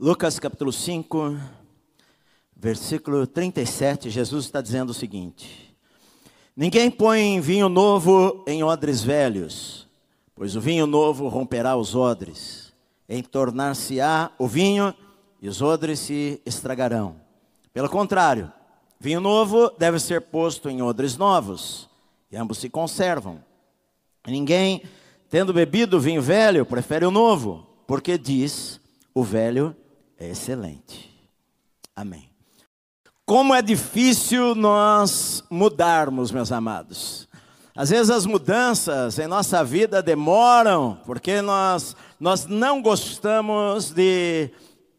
Lucas capítulo 5, versículo 37, Jesus está dizendo o seguinte: Ninguém põe vinho novo em odres velhos, pois o vinho novo romperá os odres, entornar-se-á o vinho e os odres se estragarão. Pelo contrário, vinho novo deve ser posto em odres novos, e ambos se conservam. Ninguém, tendo bebido vinho velho, prefere o novo, porque diz: o velho é excelente. Amém. Como é difícil nós mudarmos, meus amados. Às vezes as mudanças em nossa vida demoram, porque nós, nós não gostamos de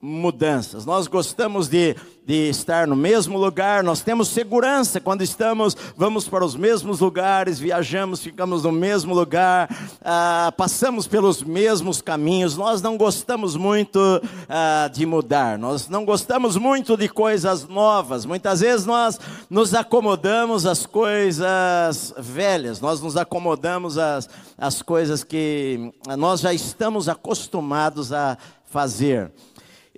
mudanças, nós gostamos de de estar no mesmo lugar, nós temos segurança quando estamos, vamos para os mesmos lugares, viajamos, ficamos no mesmo lugar, ah, passamos pelos mesmos caminhos. Nós não gostamos muito ah, de mudar, nós não gostamos muito de coisas novas. Muitas vezes nós nos acomodamos às coisas velhas, nós nos acomodamos às, às coisas que nós já estamos acostumados a fazer.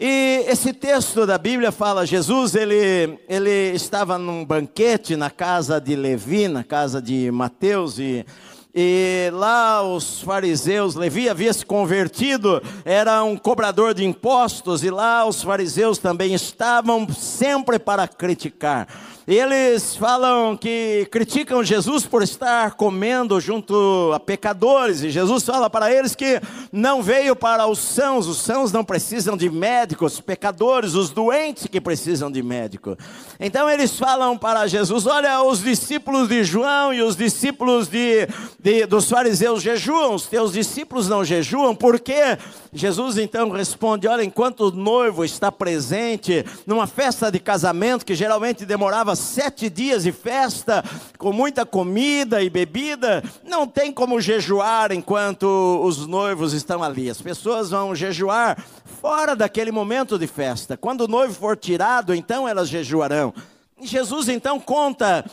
E esse texto da Bíblia fala, Jesus, ele, ele estava num banquete na casa de Levi, na casa de Mateus, e, e lá os fariseus, Levi havia se convertido, era um cobrador de impostos, e lá os fariseus também estavam sempre para criticar. Eles falam que criticam Jesus por estar comendo junto a pecadores, e Jesus fala para eles que não veio para os sãos, os sãos não precisam de médicos, pecadores, os doentes que precisam de médico. Então eles falam para Jesus: olha, os discípulos de João e os discípulos de, de dos fariseus jejuam, os teus discípulos não jejuam, por quê? Jesus então responde: olha, enquanto o noivo está presente numa festa de casamento que geralmente demorava sete dias de festa, com muita comida e bebida, não tem como jejuar enquanto os noivos estão ali. As pessoas vão jejuar fora daquele momento de festa. Quando o noivo for tirado, então elas jejuarão. Jesus então conta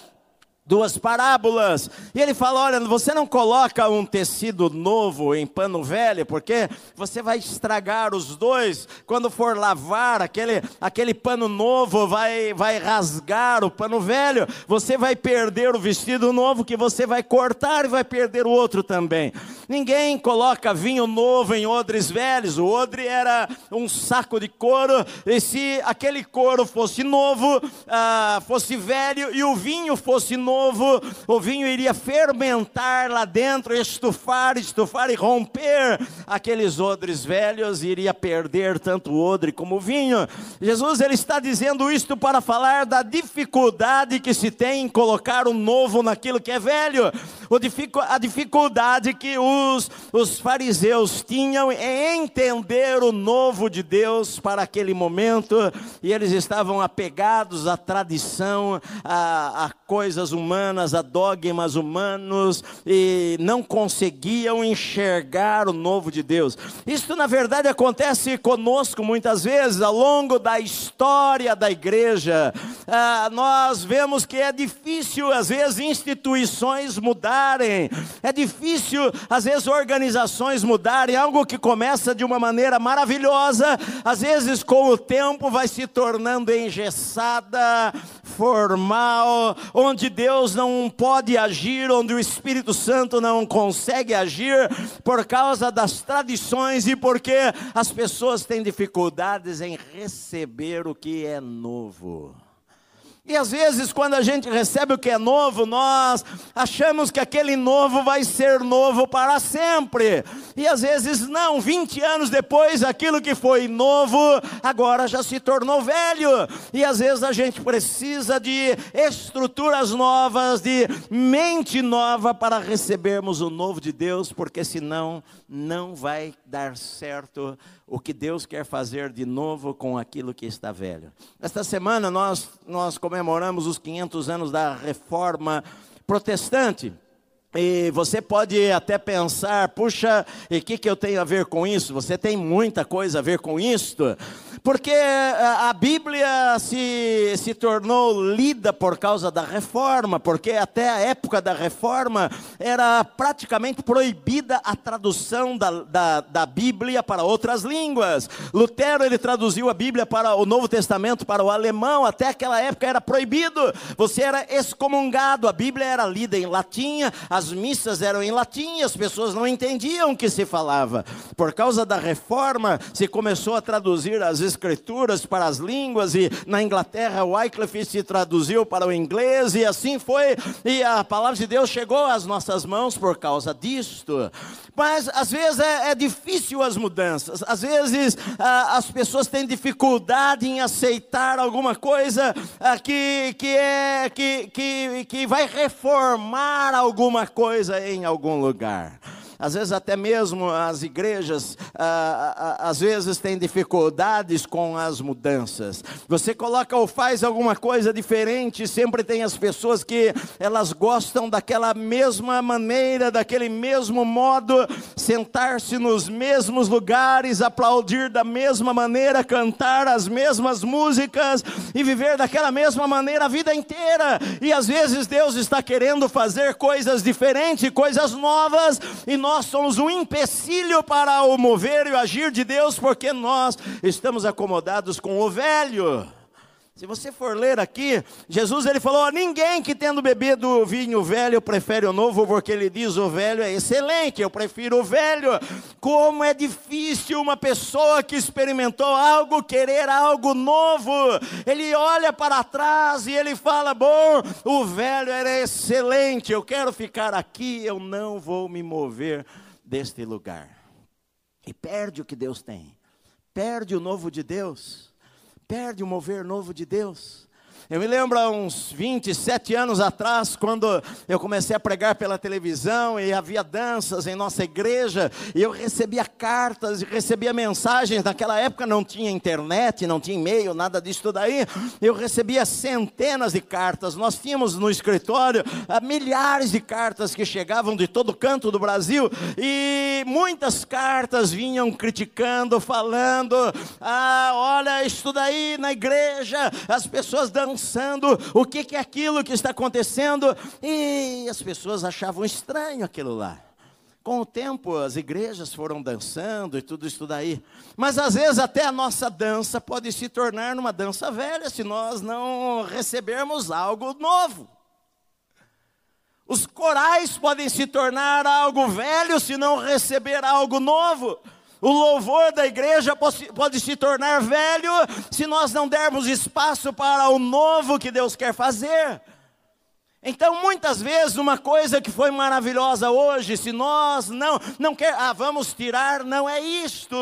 duas parábolas. E ele fala: olha, você não coloca um tecido novo em pano velho, porque você vai estragar os dois. Quando for lavar, aquele, aquele pano novo vai, vai rasgar o pano velho. Você vai perder o vestido novo que você vai cortar e vai perder o outro também. Ninguém coloca vinho novo em odres velhos. O odre era um saco de couro, e se aquele couro fosse novo, ah, fosse velho, e o vinho fosse novo, novo, o vinho iria fermentar lá dentro, estufar, estufar e romper. Aqueles odres velhos, e iria perder tanto o odre como o vinho. Jesus ele está dizendo isto para falar da dificuldade que se tem em colocar o novo naquilo que é velho, a dificuldade que os, os fariseus tinham em entender o novo de Deus para aquele momento, e eles estavam apegados à tradição, a, a coisas humanas humanas, a dogmas humanos e não conseguiam enxergar o novo de Deus. Isso, na verdade, acontece conosco muitas vezes ao longo da história da igreja. Ah, nós vemos que é difícil, às vezes, instituições mudarem, é difícil, às vezes, organizações mudarem. Algo que começa de uma maneira maravilhosa, às vezes, com o tempo, vai se tornando engessada, formal, onde Deus Deus não pode agir, onde o Espírito Santo não consegue agir, por causa das tradições e porque as pessoas têm dificuldades em receber o que é novo. E às vezes, quando a gente recebe o que é novo, nós achamos que aquele novo vai ser novo para sempre. E às vezes, não, 20 anos depois, aquilo que foi novo, agora já se tornou velho. E às vezes a gente precisa de estruturas novas, de mente nova para recebermos o novo de Deus, porque senão não vai dar certo o que Deus quer fazer de novo com aquilo que está velho. Esta semana nós, nós comemoramos os 500 anos da reforma protestante. E você pode até pensar, puxa, e o que, que eu tenho a ver com isso? Você tem muita coisa a ver com isto, Porque a Bíblia se, se tornou lida por causa da reforma, porque até a época da reforma era praticamente proibida a tradução da, da, da Bíblia para outras línguas. Lutero ele traduziu a Bíblia para o Novo Testamento para o alemão, até aquela época era proibido, você era excomungado, a Bíblia era lida em latim, as missas eram em latim, as pessoas não entendiam o que se falava. Por causa da reforma, se começou a traduzir as escrituras para as línguas, e na Inglaterra Wycliffe se traduziu para o inglês, e assim foi, e a palavra de Deus chegou às nossas mãos por causa disto. Mas às vezes é, é difícil as mudanças, às vezes as pessoas têm dificuldade em aceitar alguma coisa que, que, é, que, que, que vai reformar alguma coisa em algum lugar. Às vezes até mesmo as igrejas, ah, ah, ah, às vezes têm dificuldades com as mudanças. Você coloca ou faz alguma coisa diferente, sempre tem as pessoas que elas gostam daquela mesma maneira, daquele mesmo modo, sentar-se nos mesmos lugares, aplaudir da mesma maneira, cantar as mesmas músicas e viver daquela mesma maneira a vida inteira. E às vezes Deus está querendo fazer coisas diferentes, coisas novas, e nós nós somos um empecilho para o mover e o agir de Deus, porque nós estamos acomodados com o velho. Se você for ler aqui, Jesus ele falou: ninguém que tendo bebido vinho velho prefere o novo, porque ele diz: o velho é excelente, eu prefiro o velho. Como é difícil uma pessoa que experimentou algo querer algo novo. Ele olha para trás e ele fala: bom, o velho era excelente, eu quero ficar aqui, eu não vou me mover deste lugar. E perde o que Deus tem, perde o novo de Deus perde o mover novo de Deus. Eu me lembro há uns 27 anos atrás, quando eu comecei a pregar pela televisão e havia danças em nossa igreja, e eu recebia cartas e recebia mensagens. Naquela época não tinha internet, não tinha e-mail, nada disso daí. Eu recebia centenas de cartas. Nós tínhamos no escritório ah, milhares de cartas que chegavam de todo canto do Brasil, e muitas cartas vinham criticando, falando: ah, olha, isso daí na igreja, as pessoas dançam pensando o que, é aquilo que está acontecendo, e as pessoas achavam estranho aquilo lá. Com o tempo, as igrejas foram dançando e tudo isso daí. Mas às vezes até a nossa dança pode se tornar uma dança velha se nós não recebermos algo novo. Os corais podem se tornar algo velho se não receber algo novo. O louvor da igreja pode se tornar velho se nós não dermos espaço para o novo que Deus quer fazer. Então, muitas vezes, uma coisa que foi maravilhosa hoje, se nós não, não quer, ah, vamos tirar, não é isto.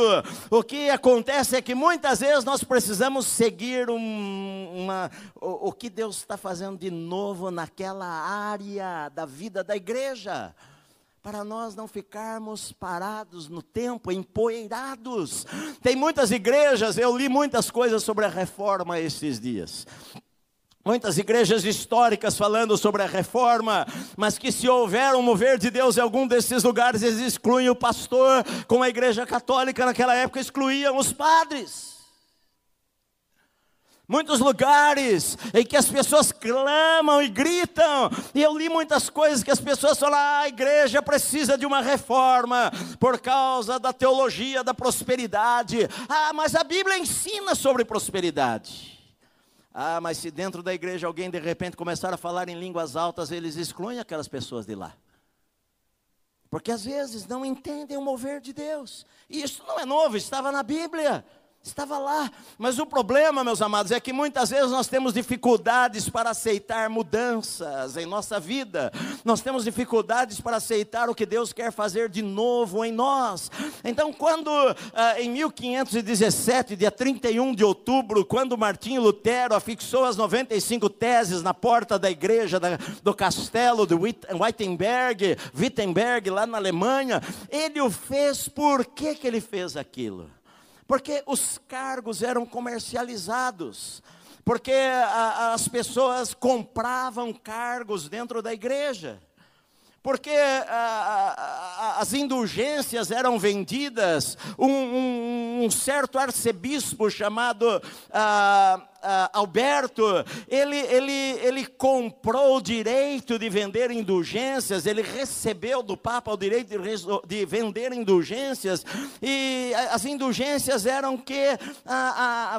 O que acontece é que muitas vezes nós precisamos seguir um, uma, o, o que Deus está fazendo de novo naquela área da vida da igreja para nós não ficarmos parados no tempo, empoeirados. Tem muitas igrejas, eu li muitas coisas sobre a reforma esses dias. Muitas igrejas históricas falando sobre a reforma, mas que se houver um mover de Deus em algum desses lugares, eles excluem o pastor, como a igreja católica naquela época excluíam os padres. Muitos lugares em que as pessoas clamam e gritam, e eu li muitas coisas que as pessoas falam: ah, a igreja precisa de uma reforma por causa da teologia da prosperidade. Ah, mas a Bíblia ensina sobre prosperidade. Ah, mas se dentro da igreja alguém de repente começar a falar em línguas altas, eles excluem aquelas pessoas de lá. Porque às vezes não entendem o mover de Deus. E isso não é novo, estava na Bíblia. Estava lá, mas o problema, meus amados, é que muitas vezes nós temos dificuldades para aceitar mudanças em nossa vida, nós temos dificuldades para aceitar o que Deus quer fazer de novo em nós. Então, quando ah, em 1517, dia 31 de outubro, quando Martinho Lutero afixou as 95 teses na porta da igreja do castelo de Wittenberg, Wittenberg, lá na Alemanha, ele o fez, por que, que ele fez aquilo? Porque os cargos eram comercializados, porque a, as pessoas compravam cargos dentro da igreja. porque ah, ah, as indulgências eram vendidas, um, um, um certo arcebispo chamado ah, Alberto, ele, ele, ele comprou o direito de vender indulgências, ele recebeu do Papa o direito de, de vender indulgências, e as indulgências eram que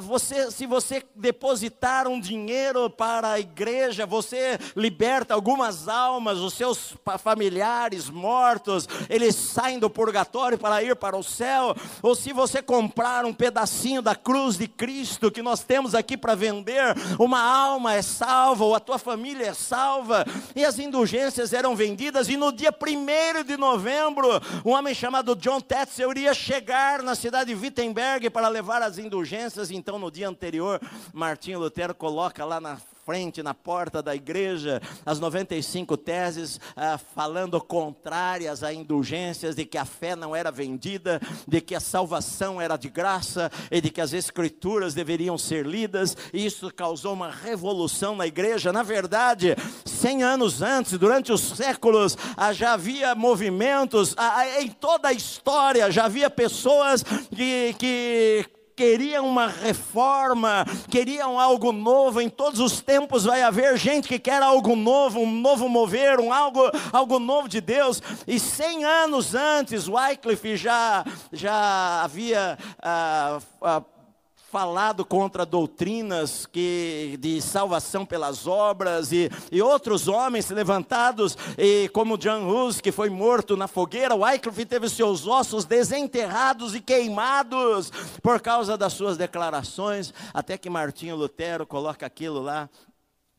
você, se você depositar um dinheiro para a igreja, você liberta algumas almas, os seus familiares mortos, eles saem do purgatório para ir para o céu, ou se você comprar um pedacinho da cruz de Cristo que nós temos aqui para vender, uma alma é salva, ou a tua família é salva. E as indulgências eram vendidas, e no dia 1 de novembro, um homem chamado John Tetzel iria chegar na cidade de Wittenberg para levar as indulgências. Então, no dia anterior, Martinho Lutero coloca lá na frente, na porta da igreja, as 95 teses ah, falando contrárias a indulgências, de que a fé não era vendida, de que a salvação era de graça e de que as escrituras deveriam ser lidas, e isso causou uma revolução na igreja. Na verdade, 100 anos antes, durante os séculos, ah, já havia movimentos, ah, ah, em toda a história, já havia pessoas que, que queriam uma reforma, queriam algo novo. Em todos os tempos vai haver gente que quer algo novo, um novo mover, um algo, algo novo de Deus. E cem anos antes, Wycliffe já, já havia. Ah, ah, falado contra doutrinas que, de salvação pelas obras e, e outros homens levantados, e como John Hus, que foi morto na fogueira, Wycliffe teve seus ossos desenterrados e queimados por causa das suas declarações, até que Martinho Lutero coloca aquilo lá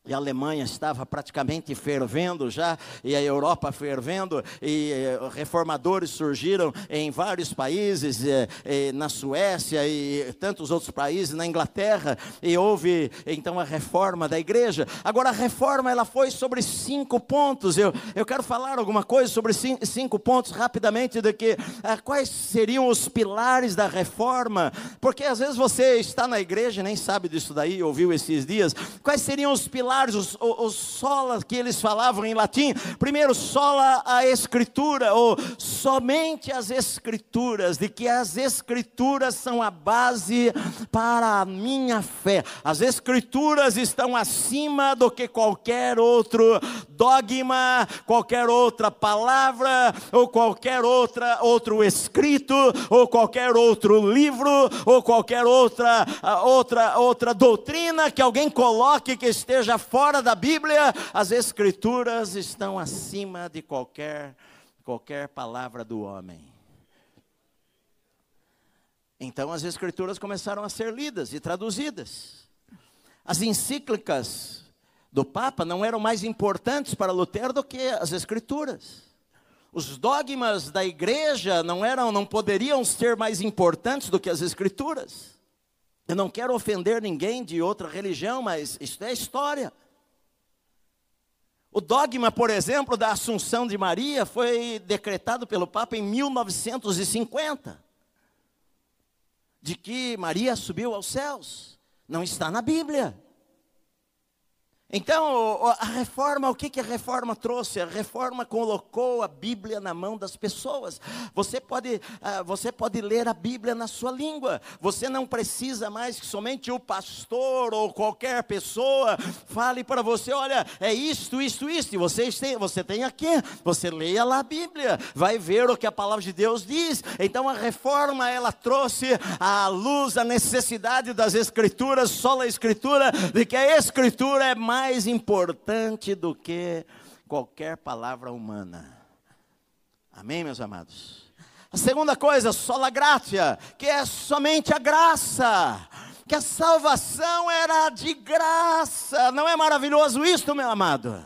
e a Alemanha estava praticamente fervendo já, e a Europa fervendo, e eh, reformadores surgiram em vários países, eh, eh, na Suécia e tantos outros países, na Inglaterra, e houve então a reforma da igreja. Agora a reforma ela foi sobre cinco pontos. Eu, eu quero falar alguma coisa sobre cinco, pontos rapidamente de que ah, quais seriam os pilares da reforma, porque às vezes você está na igreja e nem sabe disso daí, ouviu esses dias. Quais seriam os pilares os, os sola que eles falavam em latim. Primeiro, sola a escritura, ou somente as escrituras, de que as escrituras são a base para a minha fé. As escrituras estão acima do que qualquer outro dogma, qualquer outra palavra, ou qualquer outra outro escrito, ou qualquer outro livro, ou qualquer outra outra outra doutrina que alguém coloque que esteja fora da Bíblia, as Escrituras estão acima de qualquer, qualquer palavra do homem. Então as Escrituras começaram a ser lidas e traduzidas. As encíclicas do Papa não eram mais importantes para Lutero do que as Escrituras. Os dogmas da igreja não eram, não poderiam ser mais importantes do que as Escrituras. Eu não quero ofender ninguém de outra religião, mas isso é história. O dogma, por exemplo, da Assunção de Maria foi decretado pelo Papa em 1950. De que Maria subiu aos céus. Não está na Bíblia. Então, a reforma, o que, a reforma trouxe? A reforma colocou a Bíblia na mão das pessoas. Você pode, ah, você pode ler a Bíblia na sua língua. Você não precisa mais que somente o pastor ou qualquer pessoa fale para você: olha, é isto, isto, isto. E você tem, você tem aqui. Você leia lá a Bíblia, vai ver o que a palavra de Deus diz. Então, a reforma, ela trouxe à luz a necessidade das Escrituras, só a Escritura, de que a Escritura é mais mais importante do que qualquer palavra humana. Amém, meus amados? A segunda coisa, sola gratia, que é somente a graça. Que a salvação era de graça. Não é maravilhoso isso, meu amado?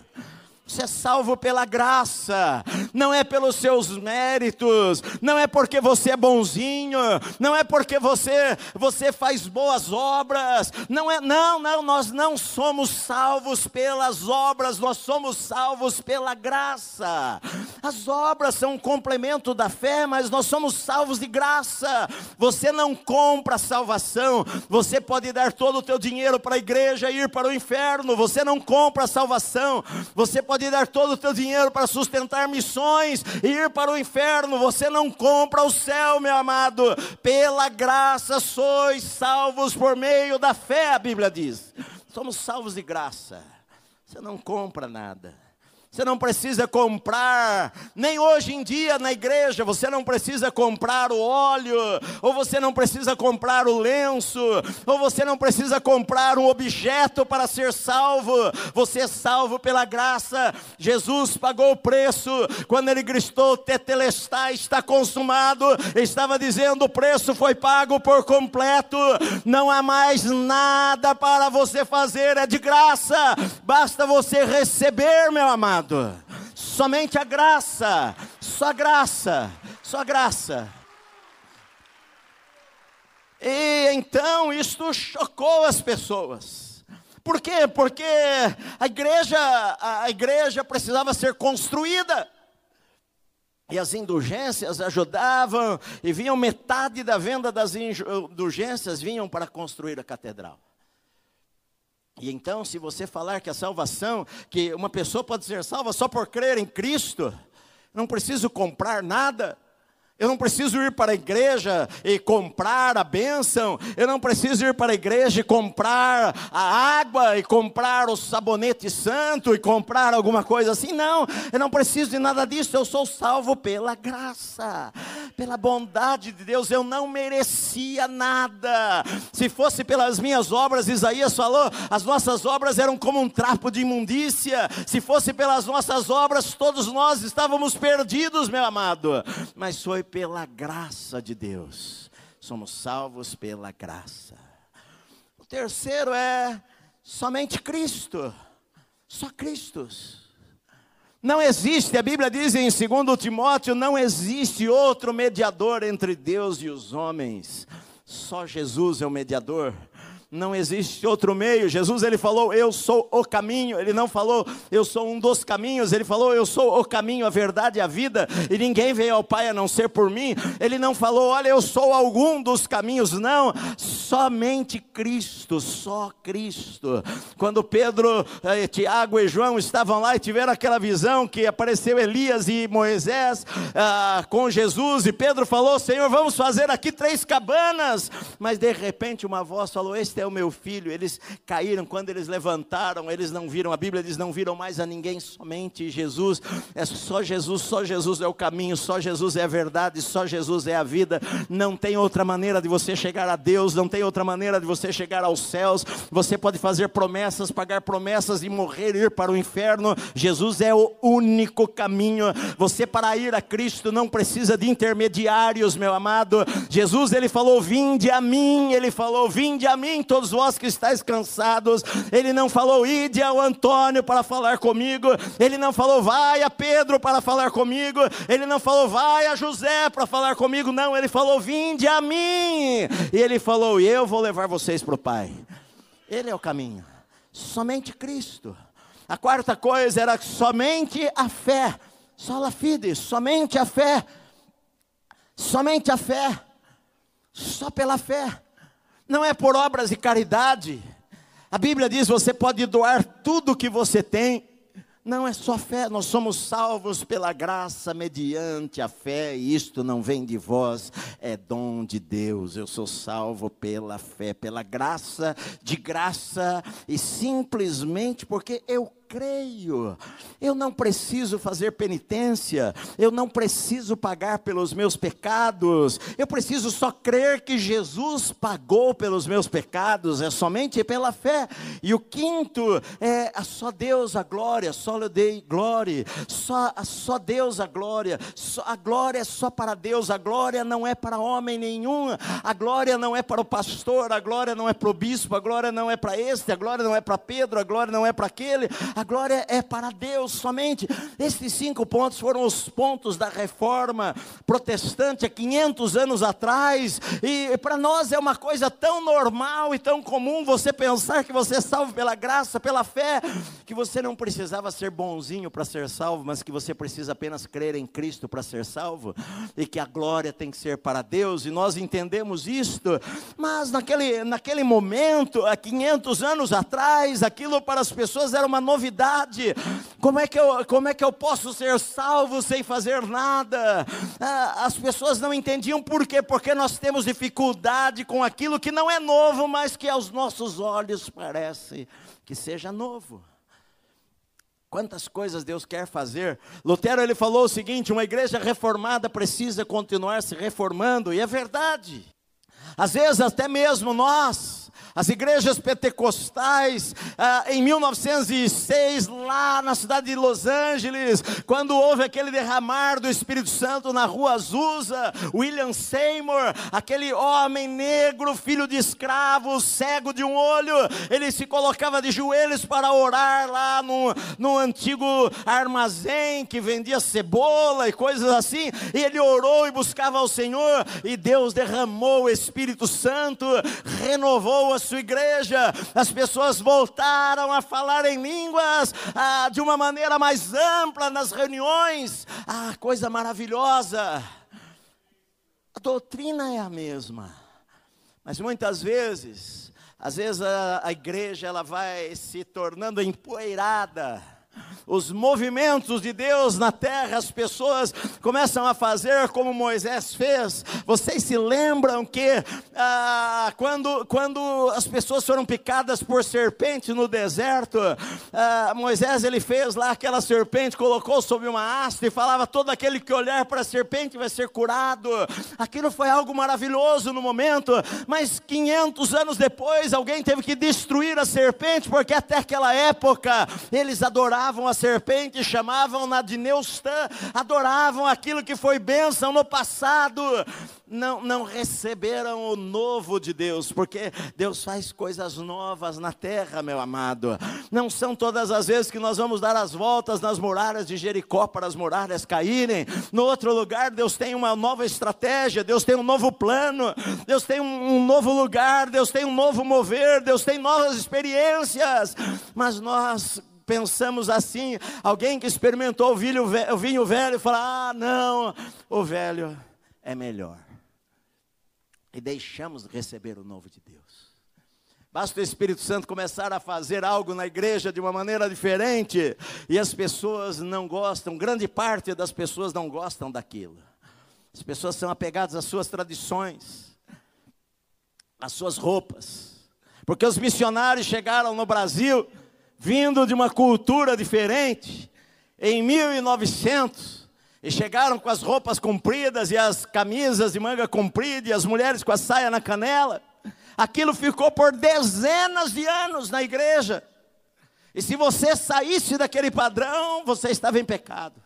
Você é salvo pela graça, não é pelos seus méritos, não é porque você é bonzinho, não é porque você você faz boas obras, não é não, não, nós não somos salvos pelas obras, nós somos salvos pela graça. As obras são um complemento da fé, mas nós somos salvos de graça. Você não compra salvação. Você pode dar todo o teu dinheiro para a igreja e ir para o inferno. Você não compra salvação. Você pode dar todo o teu dinheiro para sustentar missões e ir para o inferno. Você não compra o céu, meu amado. Pela graça sois salvos por meio da fé, a Bíblia diz. Somos salvos de graça. Você não compra nada. Você não precisa comprar, nem hoje em dia na igreja, você não precisa comprar o óleo, ou você não precisa comprar o lenço, ou você não precisa comprar um objeto para ser salvo. Você é salvo pela graça. Jesus pagou o preço quando ele gritou: Tetelestai está consumado. Estava dizendo: o preço foi pago por completo. Não há mais nada para você fazer, é de graça. Basta você receber, meu amado amado. Somente a graça, só graça, só graça. E então isto chocou as pessoas. Por quê? Porque a igreja, a igreja precisava ser construída. E as indulgências ajudavam, e vinham metade da venda das indulgências vinham para construir a catedral. E então, se você falar que a salvação, que uma pessoa pode ser salva só por crer em Cristo, não preciso comprar nada, eu não preciso ir para a igreja e comprar a bênção. Eu não preciso ir para a igreja e comprar a água e comprar o sabonete santo e comprar alguma coisa assim. Não, eu não preciso de nada disso. Eu sou salvo pela graça, pela bondade de Deus. Eu não merecia nada. Se fosse pelas minhas obras, Isaías falou, as nossas obras eram como um trapo de imundícia. Se fosse pelas nossas obras, todos nós estávamos perdidos, meu amado. Mas foi pela graça de Deus. Somos salvos pela graça. O terceiro é somente Cristo. Só Cristo. Não existe, a Bíblia diz em 2 Timóteo: não existe outro mediador entre Deus e os homens. Só Jesus é o mediador não existe outro meio. Jesus ele falou, eu sou o caminho. Ele não falou, eu sou um dos caminhos. Ele falou, eu sou o caminho, a verdade e a vida. E ninguém veio ao Pai a não ser por mim. Ele não falou, olha, eu sou algum dos caminhos. Não, somente Cristo, só Cristo. Quando Pedro, eh, Tiago e João estavam lá e tiveram aquela visão que apareceu Elias e Moisés ah, com Jesus. E Pedro falou, Senhor, vamos fazer aqui três cabanas. Mas de repente uma voz falou, este é o meu filho. Eles caíram, quando eles levantaram, eles não viram, a Bíblia diz: não viram mais a ninguém, somente Jesus. É só Jesus, só Jesus é o caminho, só Jesus é a verdade, só Jesus é a vida. Não tem outra maneira de você chegar a Deus, não tem outra maneira de você chegar aos céus. Você pode fazer promessas, pagar promessas e morrer, ir para o inferno. Jesus é o único caminho. Você, para ir a Cristo, não precisa de intermediários, meu amado. Jesus, ele falou: Vinde a mim, ele falou: Vinde a mim, todos vós que estáis cansados. Ele não falou, ide ao Antônio para falar comigo. Ele não falou, vai a Pedro para falar comigo. Ele não falou, vai a José para falar comigo. Não, ele falou, vinde a mim. E ele falou, eu vou levar vocês para o Pai. Ele é o caminho. Somente Cristo. A quarta coisa era somente a fé. Sola fide, somente a fé. Somente a fé. Só pela fé não é por obras de caridade. A Bíblia diz: você pode doar tudo o que você tem. Não é só fé, nós somos salvos pela graça mediante a fé, e isto não vem de vós, é dom de Deus. Eu sou salvo pela fé, pela graça, de graça, e simplesmente porque eu creio. Eu não preciso fazer penitência, eu não preciso pagar pelos meus pecados, eu preciso só crer que Jesus pagou pelos meus pecados, é somente pela fé. E o quinto é a só Deus a glória, só lhe dei glória, só, só Deus a glória, só, a glória é só para Deus, a glória não é para homem nenhum, a glória não é para o pastor, a glória não é para o bispo, a glória não é para este, a glória não é para Pedro, a glória não é para aquele, a A glória é para Deus somente. Esses cinco pontos foram os pontos da reforma protestante há 500 anos atrás. E para nós é uma coisa tão normal e tão comum você pensar que você é salvo pela graça, pela fé, que você não precisava ser bonzinho para ser salvo, mas que você precisa apenas crer em Cristo para ser salvo. E que a glória tem que ser para Deus. E nós entendemos isto. Mas naquele, naquele momento, há 500 anos atrás, aquilo para as pessoas era uma novidade. Como é que eu, como é que eu posso ser salvo sem fazer nada? Ah, as pessoas não entendiam por quê? Porque nós temos dificuldade com aquilo que não é novo, mas que aos nossos olhos parece que seja novo. Quantas coisas Deus quer fazer. Lutero ele falou o seguinte: uma igreja reformada precisa continuar se reformando, e é verdade. Às vezes até mesmo nós as igrejas pentecostais, ah, em 1906, lá na cidade de Los Angeles, quando houve aquele derramar do Espírito Santo na rua Azusa, William Seymour, aquele homem negro, filho de escravo, cego de um olho, ele se colocava de joelhos para orar lá no, no antigo armazém que vendia cebola e coisas assim, e ele orou e buscava ao Senhor, e Deus derramou o Espírito Santo, renovou a sua igreja, as pessoas voltaram a falar em línguas ah, de uma maneira mais ampla nas reuniões. Ah, coisa maravilhosa. A doutrina é a mesma, mas muitas vezes, às vezes a, a igreja ela vai se tornando empoeirada os movimentos de Deus na terra, as pessoas começam a fazer como Moisés fez. Vocês se lembram que ah, quando, quando as pessoas foram picadas por serpente no deserto, ah, Moisés ele fez lá aquela serpente, colocou sobre uma haste e falava: todo aquele que olhar para a serpente vai ser curado. Aquilo foi algo maravilhoso no momento, mas 500 anos depois alguém teve que destruir a serpente, porque até aquela época eles adoravam a serpente, chamavam-na de Neustã, adoravam aquilo que foi bênção no passado, não, não receberam o novo de Deus, porque Deus faz coisas novas na terra, meu amado. Não são todas as vezes que nós vamos dar as voltas nas muralhas de Jericó para as muralhas caírem. No outro lugar, Deus tem uma nova estratégia, Deus tem um novo plano, Deus tem um, um novo lugar, Deus tem um novo mover, Deus tem novas experiências. Mas nós pensamos assim, alguém que experimentou o vinho, o vinho velho fala: ah, não, o velho é melhor. E deixamos de receber o novo de Deus. Basta o Espírito Santo começar a fazer algo na igreja de uma maneira diferente, e as pessoas não gostam, grande parte das pessoas não gostam daquilo. As pessoas são apegadas às suas tradições, às suas roupas, porque os missionários chegaram no Brasil vindo de uma cultura diferente, em 1900, e chegaram com as roupas compridas e as camisas de manga comprida e as mulheres com a saia na canela. Aquilo ficou por dezenas de anos na igreja. E se você saísse daquele padrão, você estava em pecado.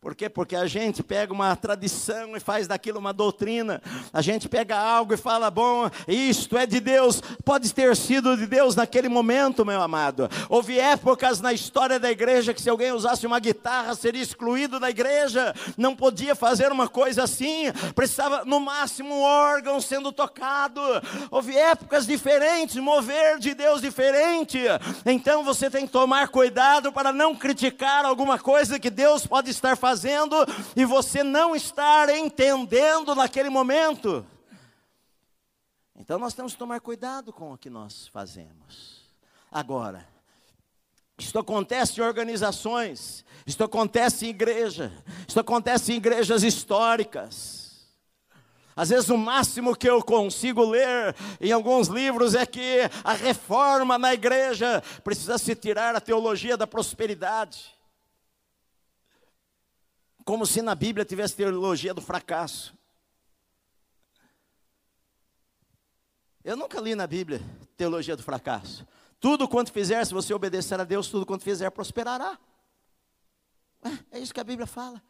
Por quê? Porque a gente pega uma tradição e faz daquilo uma doutrina. A gente pega algo e fala, bom, isto é de Deus. Pode ter sido de Deus naquele momento, meu amado. Houve épocas na história da igreja que se alguém usasse uma guitarra seria excluído da igreja. Não podia fazer uma coisa assim. Precisava, no máximo, um órgão sendo tocado. Houve épocas diferentes, mover de Deus diferente. Então você tem que tomar cuidado para não criticar alguma coisa que Deus pode estar fazendo fazendo e você não estar entendendo naquele momento. Então nós temos que tomar cuidado com o que nós fazemos. Agora, isto acontece em organizações, isto acontece em igreja, isto acontece em igrejas históricas. Às vezes o máximo que eu consigo ler em alguns livros é que a reforma na igreja precisa se tirar a teologia da prosperidade como se na Bíblia tivesse teologia do fracasso. Eu nunca li na Bíblia teologia do fracasso. Tudo quanto fizer, se você obedecer a Deus, tudo quanto fizer prosperará. É, é isso que a Bíblia fala.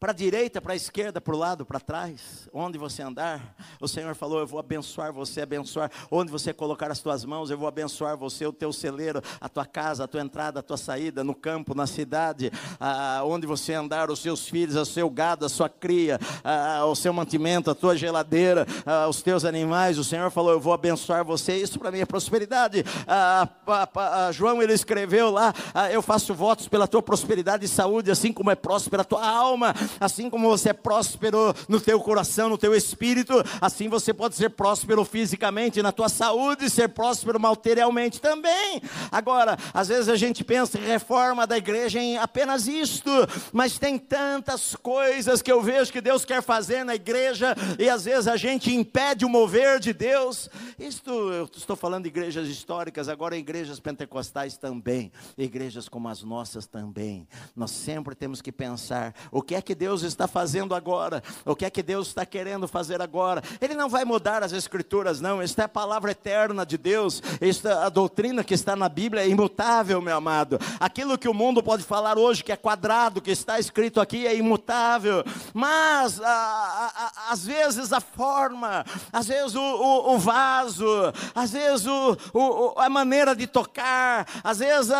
Para a direita, para a esquerda, para o lado, para trás, onde você andar, o Senhor falou: Eu vou abençoar você, abençoar. Onde você colocar as tuas mãos, eu vou abençoar você, o teu celeiro, a tua casa, a tua entrada, a tua saída, no campo, na cidade, ah, onde você andar, os seus filhos, o seu gado, a sua cria, ah, o seu mantimento, a tua geladeira, ah, os teus animais. O Senhor falou: Eu vou abençoar você. Isso para mim é prosperidade. João ele escreveu lá: Eu faço votos pela tua prosperidade e saúde, assim como é próspera a tua alma. Assim como você é próspero no teu coração, no teu espírito, assim você pode ser próspero fisicamente, na tua saúde, ser próspero materialmente também. Agora, às vezes a gente pensa em reforma da igreja em apenas isto, mas tem tantas coisas que eu vejo que Deus quer fazer na igreja e às vezes a gente impede o mover de Deus. Isto eu estou falando de igrejas históricas, agora igrejas pentecostais também, igrejas como as nossas também. Nós sempre temos que pensar o que é que Deus está fazendo agora, o que é que Deus está querendo fazer agora. Ele não vai mudar as escrituras, não. Esta é a palavra eterna de Deus. Esta a doutrina que está na Bíblia é imutável, meu amado. Aquilo que o mundo pode falar hoje que é quadrado, que está escrito aqui é imutável. Mas a, a, a, às vezes a forma, às vezes o, o, o vaso, às vezes o, a maneira de tocar, às vezes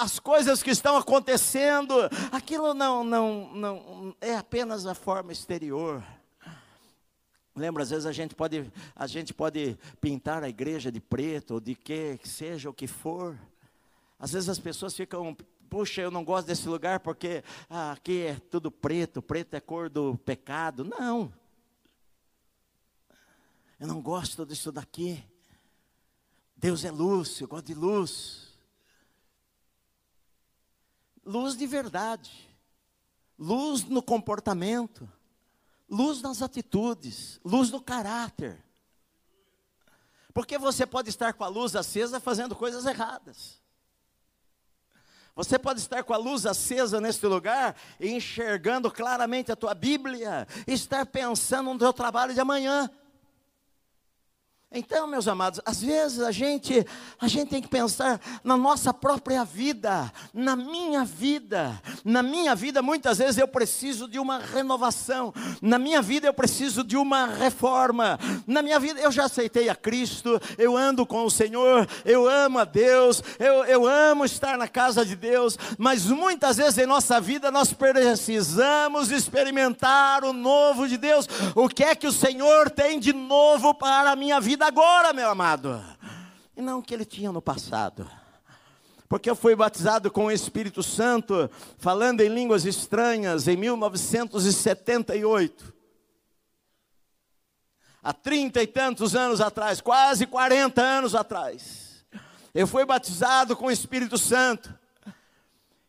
as coisas que estão acontecendo, aquilo não não não, é apenas a forma exterior. Lembra, às vezes a gente pode, a gente pode pintar a igreja de preto, ou de que seja o que for. Às vezes as pessoas ficam, puxa, eu não gosto desse lugar porque ah, aqui é tudo preto, preto é cor do pecado. Não. Eu não gosto disso daqui. Deus é luz, eu gosto de luz. Luz de verdade luz no comportamento, luz nas atitudes, luz no caráter. Porque você pode estar com a luz acesa fazendo coisas erradas. Você pode estar com a luz acesa neste lugar enxergando claramente a tua Bíblia, estar pensando no teu trabalho de amanhã. Então, meus amados, às vezes a gente, a gente tem que pensar na nossa própria vida, na minha vida. Na minha vida, muitas vezes eu preciso de uma renovação. Na minha vida, eu preciso de uma reforma. Na minha vida, eu já aceitei a Cristo, eu ando com o Senhor, eu amo a Deus, eu, eu amo estar na casa de Deus. Mas muitas vezes em nossa vida, nós precisamos experimentar o novo de Deus. O que é que o Senhor tem de novo para a minha vida? Agora, meu amado, e não o que ele tinha no passado. Porque eu fui batizado com o Espírito Santo, falando em línguas estranhas, em 1978. Há trinta e tantos anos atrás, quase 40 anos atrás. Eu fui batizado com o Espírito Santo.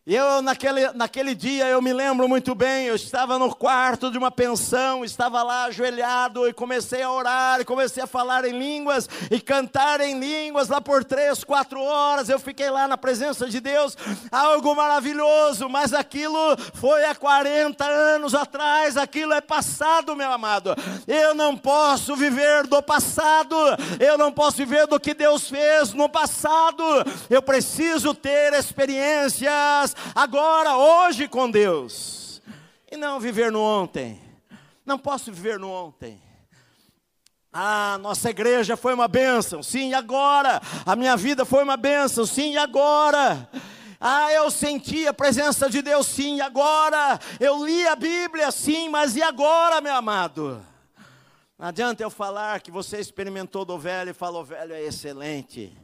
Eu, naquele, naquele dia, eu me lembro muito bem, eu estava no quarto de uma pensão, estava lá ajoelhado e comecei a orar, e comecei a falar em línguas e cantar em línguas lá por três, quatro horas. Eu fiquei lá na presença de Deus, algo maravilhoso, mas aquilo foi há 40 anos atrás, aquilo é passado, meu amado. Eu não posso viver do passado, eu não posso viver do que Deus fez no passado, eu preciso ter experiências agora, hoje com Deus, e não viver no ontem. Não posso viver no ontem. Ah, nossa igreja foi uma bênção, sim, e agora? A minha vida foi uma bênção, sim, e agora? Ah, eu senti a presença de Deus, sim, e agora? Eu li a Bíblia, sim, mas e agora, meu amado? Não adianta eu falar que você experimentou do velho e falou, velho é excelente.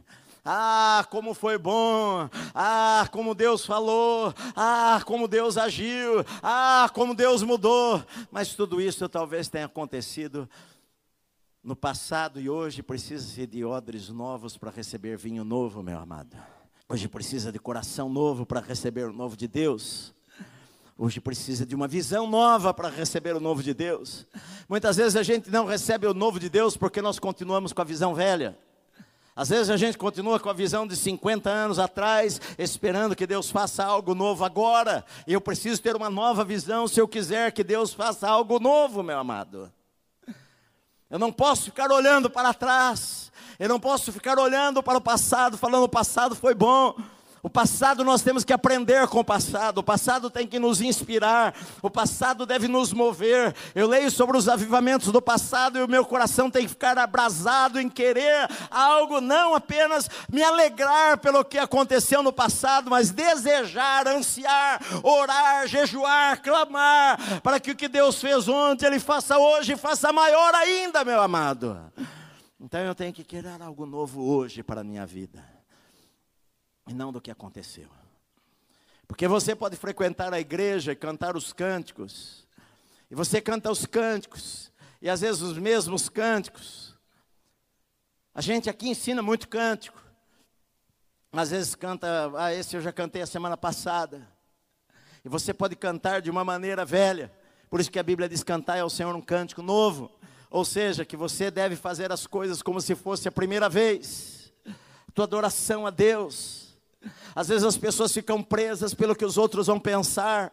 Ah, como foi bom! Ah, como Deus falou! Ah, como Deus agiu! Ah, como Deus mudou! Mas tudo isso talvez tenha acontecido no passado e hoje precisa-se de odres novos para receber vinho novo, meu amado. Hoje precisa de coração novo para receber o novo de Deus. Hoje precisa de uma visão nova para receber o novo de Deus. Muitas vezes a gente não recebe o novo de Deus porque nós continuamos com a visão velha. Às vezes a gente continua com a visão de 50 anos atrás, esperando que Deus faça algo novo agora. E eu preciso ter uma nova visão se eu quiser que Deus faça algo novo, meu amado. Eu não posso ficar olhando para trás. Eu não posso ficar olhando para o passado, falando o passado foi bom. O passado nós temos que aprender com o passado, o passado tem que nos inspirar, o passado deve nos mover. Eu leio sobre os avivamentos do passado e o meu coração tem que ficar abrasado em querer algo, não apenas me alegrar pelo que aconteceu no passado, mas desejar, ansiar, orar, jejuar, clamar, para que o que Deus fez ontem, Ele faça hoje faça maior ainda, meu amado. Então eu tenho que querer algo novo hoje para a minha vida e não do que aconteceu. Porque você pode frequentar a igreja e cantar os cânticos, e você canta os cânticos, e às vezes os mesmos cânticos. A gente aqui ensina muito cântico, às vezes canta, ah, esse eu já cantei a semana passada, e você pode cantar de uma maneira velha, por isso que a Bíblia diz: cantar ao Senhor um cântico novo, ou seja, que você deve fazer as coisas como se fosse a primeira vez, tua adoração a Deus às vezes as pessoas ficam presas pelo que os outros vão pensar.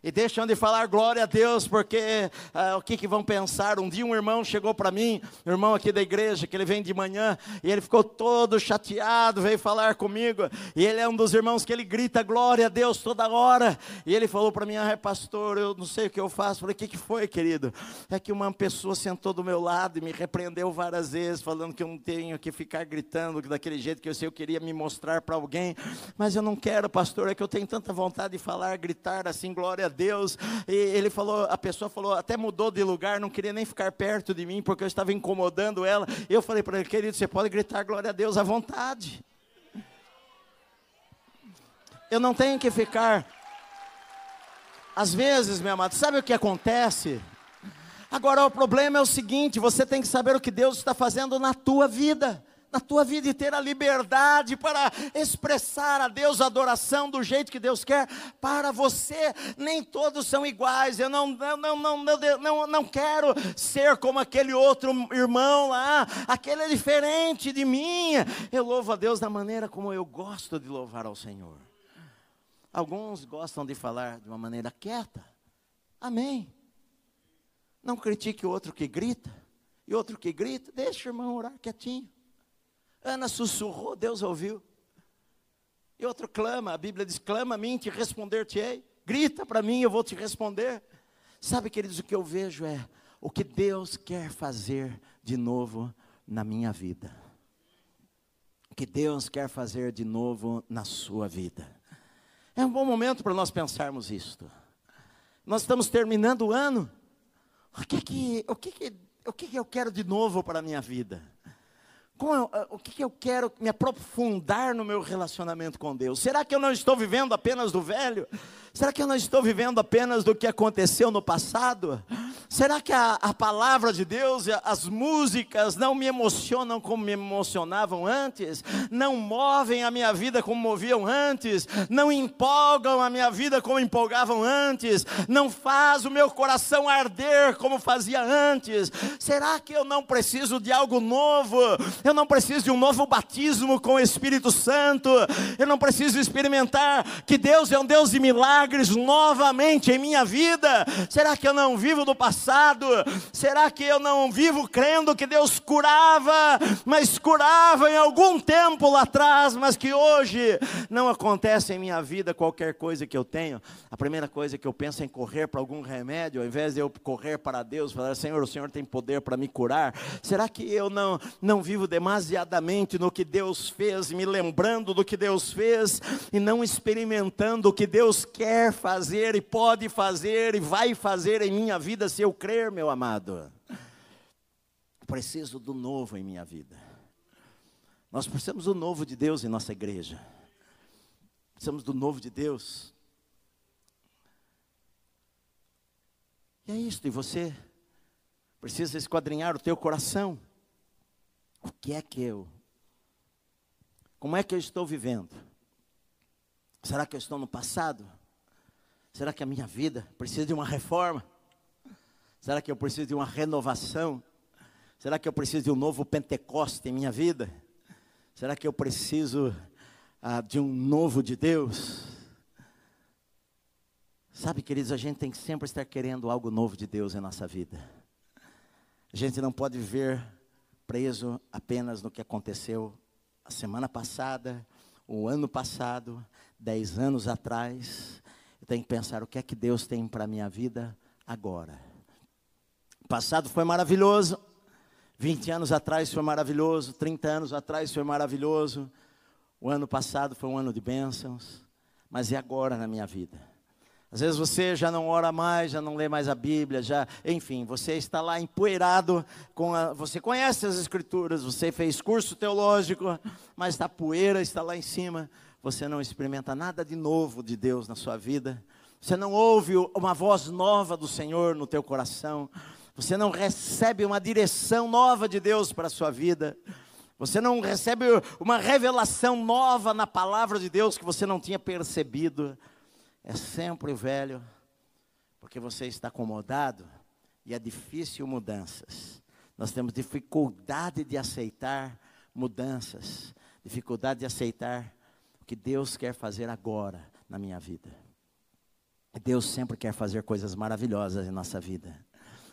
E deixam de falar glória a Deus, porque ah, o que, que vão pensar? Um dia um irmão chegou para mim, um irmão aqui da igreja, que ele vem de manhã, e ele ficou todo chateado, veio falar comigo, e ele é um dos irmãos que ele grita glória a Deus toda hora. E ele falou para mim, ah, pastor, eu não sei o que eu faço. Falei, o que, que foi, querido? É que uma pessoa sentou do meu lado e me repreendeu várias vezes, falando que eu não tenho que ficar gritando daquele jeito que eu sei, eu queria me mostrar para alguém, mas eu não quero, pastor, é que eu tenho tanta vontade de falar, gritar assim, glória a Deus. E ele falou, a pessoa falou, até mudou de lugar, não queria nem ficar perto de mim, porque eu estava incomodando ela. Eu falei para ele, querido, você pode gritar glória a Deus à vontade. Eu não tenho que ficar. Às vezes, meu amado, sabe o que acontece? Agora o problema é o seguinte: você tem que saber o que Deus está fazendo na tua vida na tua vida e ter a liberdade para expressar a Deus a adoração do jeito que Deus quer para você. Nem todos são iguais. Eu não, não, não, não, não, não quero ser como aquele outro irmão lá. Aquele é diferente de mim. Eu louvo a Deus da maneira como eu gosto de louvar ao Senhor. Alguns gostam de falar de uma maneira quieta. Amém. Não critique o outro que grita. E outro que grita, deixa o irmão orar quietinho. Ana sussurrou, Deus ouviu. E outro clama, a Bíblia diz: clama a mim, te responder-te-ei. Grita para mim, eu vou te responder. Sabe, queridos, o que eu vejo é o que Deus quer fazer de novo na minha vida. O que Deus quer fazer de novo na sua vida. É um bom momento para nós pensarmos isto. Nós estamos terminando o ano. O que que, o que, que, o que, que eu quero de novo para a minha vida? Eh, o que eu quero me aprofundar no meu relacionamento com Deus? Será que eu não estou vivendo apenas do velho? Será que eu não estou vivendo apenas do que aconteceu no passado? Será que a, a palavra de Deus, as músicas não me emocionam como me emocionavam antes? Não movem a minha vida como moviam antes? Não empolgam a minha vida como empolgavam antes? Não faz o meu coração arder como fazia antes? Será que eu não preciso de algo novo? Eu não preciso de um novo batismo com o Espírito Santo? Eu não preciso experimentar que Deus é um Deus de milagres novamente em minha vida? Será que eu não vivo do passado? passado? Será que eu não vivo crendo que Deus curava, mas curava em algum tempo lá atrás, mas que hoje não acontece em minha vida qualquer coisa que eu tenho? A primeira coisa que eu penso é em correr para algum remédio, ao invés de eu correr para Deus, falar: Senhor, o Senhor tem poder para me curar. Será que eu não, não vivo demasiadamente no que Deus fez, me lembrando do que Deus fez e não experimentando o que Deus quer fazer e pode fazer e vai fazer em minha vida se eu eu crer, meu amado. Preciso do novo em minha vida. Nós precisamos do novo de Deus em nossa igreja. Precisamos do novo de Deus. E é isso, e você precisa esquadrinhar o teu coração. O que é que eu? Como é que eu estou vivendo? Será que eu estou no passado? Será que a minha vida precisa de uma reforma? Será que eu preciso de uma renovação? Será que eu preciso de um novo Pentecoste em minha vida? Será que eu preciso ah, de um novo de Deus? Sabe, queridos, a gente tem que sempre estar querendo algo novo de Deus em nossa vida. A gente não pode viver preso apenas no que aconteceu a semana passada, o ano passado, dez anos atrás. Tenho que pensar o que é que Deus tem para a minha vida agora. O passado foi maravilhoso, 20 anos atrás foi maravilhoso, 30 anos atrás foi maravilhoso. O ano passado foi um ano de bênçãos, mas e agora na minha vida? Às vezes você já não ora mais, já não lê mais a Bíblia, já, enfim, você está lá empoeirado com a, você conhece as escrituras, você fez curso teológico, mas está poeira, está lá em cima, você não experimenta nada de novo de Deus na sua vida. Você não ouve uma voz nova do Senhor no teu coração. Você não recebe uma direção nova de Deus para a sua vida. Você não recebe uma revelação nova na palavra de Deus que você não tinha percebido é sempre o velho, porque você está acomodado e é difícil mudanças. Nós temos dificuldade de aceitar mudanças, dificuldade de aceitar que Deus quer fazer agora na minha vida. Deus sempre quer fazer coisas maravilhosas em nossa vida.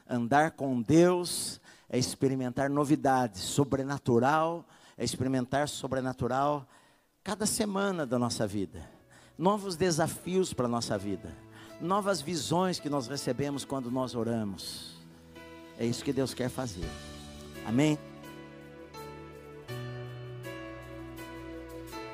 Andar com Deus é experimentar novidades, sobrenatural, é experimentar sobrenatural cada semana da nossa vida novos desafios para a nossa vida, novas visões que nós recebemos quando nós oramos. É isso que Deus quer fazer. Amém?